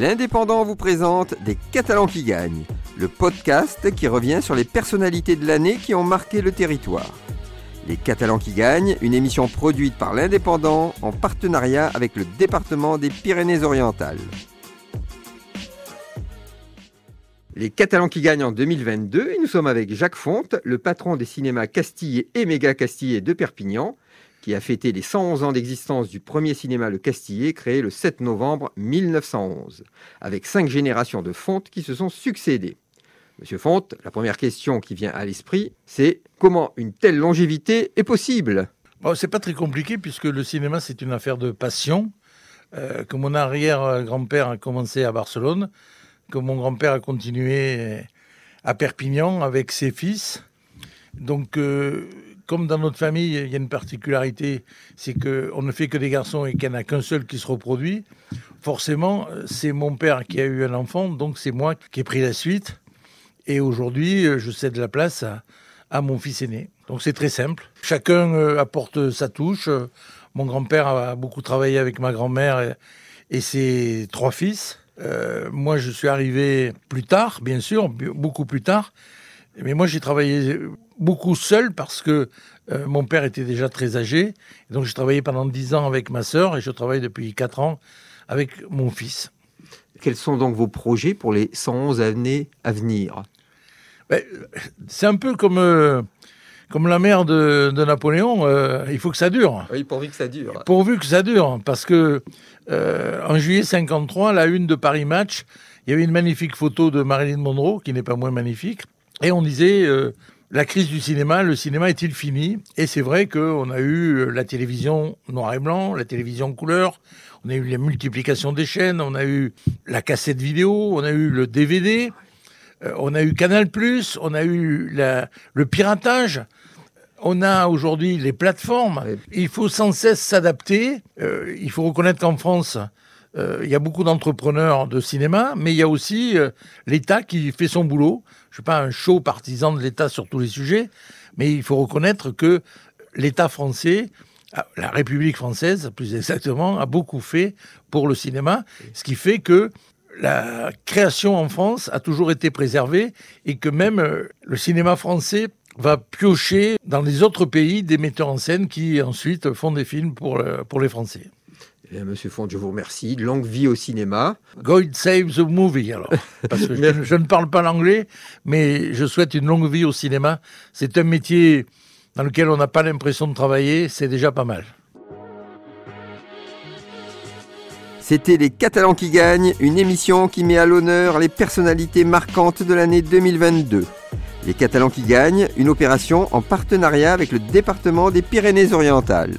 L'Indépendant vous présente Des Catalans qui gagnent, le podcast qui revient sur les personnalités de l'année qui ont marqué le territoire. Les Catalans qui gagnent, une émission produite par l'Indépendant en partenariat avec le département des Pyrénées-Orientales. Les Catalans qui gagnent en 2022, et nous sommes avec Jacques Fonte, le patron des cinémas Castille et Méga Castillé de Perpignan, qui a fêté les 111 ans d'existence du premier cinéma Le Castillet, créé le 7 novembre 1911, avec cinq générations de Fonte qui se sont succédées. Monsieur Fonte, la première question qui vient à l'esprit, c'est comment une telle longévité est possible? Bon, c'est pas très compliqué puisque le cinéma c'est une affaire de passion. Euh, que mon arrière-grand-père a commencé à Barcelone, que mon grand-père a continué à Perpignan avec ses fils. Donc, euh, comme dans notre famille, il y a une particularité, c'est qu'on ne fait que des garçons et qu'il n'y en a qu'un seul qui se reproduit. Forcément, c'est mon père qui a eu un enfant, donc c'est moi qui ai pris la suite. Et aujourd'hui, je cède la place à, mon fils aîné. Donc c'est très simple. Chacun euh, apporte sa touche. Mon grand-père a beaucoup travaillé avec ma grand-mère et, et ses trois fils. Euh, moi, je suis arrivé plus tard, bien sûr, beaucoup plus tard. Mais moi, j'ai travaillé beaucoup seul parce que euh, mon père était déjà très âgé. Donc, j'ai travaillé pendant dix ans avec ma sœur et je travaille depuis quatre ans avec mon fils. Quels sont donc vos projets pour les 111 années à venir? Ben, C'est un peu comme, euh, comme la mère de, de Napoléon. euh, il faut que ça dure. Oui, pourvu que ça dure. Pourvu que ça dure, parce que euh, en juillet 53, la une de Paris Match, il y avait une magnifique photo de Marilyn Monroe, qui n'est pas moins magnifique, et on disait euh, la crise du cinéma, le cinéma est-il fini? Et c'est vrai qu'on a eu euh, la télévision noir et blanc, la télévision couleur, on a eu la multiplication des chaînes, on a eu la cassette vidéo, on a eu le DVD, euh, on a eu Canal+, on a eu la, le piratage. On a aujourd'hui les plateformes. Il faut sans cesse s'adapter. Euh, il faut reconnaître qu'en France, euh, il y a beaucoup d'entrepreneurs de cinéma, mais il y a aussi euh, l'État qui fait son boulot. Je suis pas un chaud partisan de l'État sur tous les sujets, mais il faut reconnaître que l'État français, ah, la République française plus exactement, a beaucoup fait pour le cinéma, ce qui fait que la création en France a toujours été préservée et que même euh, le cinéma français va piocher dans les autres pays des metteurs en scène qui ensuite font des films pour, le- pour les Français. Eh Monsieur Fonte, je vous remercie. Longue vie au cinéma. God save the movie, alors. Parce que je, je ne parle pas l'anglais, mais je souhaite une longue vie au cinéma. C'est un métier dans lequel on n'a pas l'impression de travailler, c'est déjà pas mal. C'était Les Catalans qui gagnent, une émission qui met à l'honneur les personnalités marquantes de l'année 2022. Les Catalans qui gagnent, une opération en partenariat avec le département des Pyrénées-Orientales.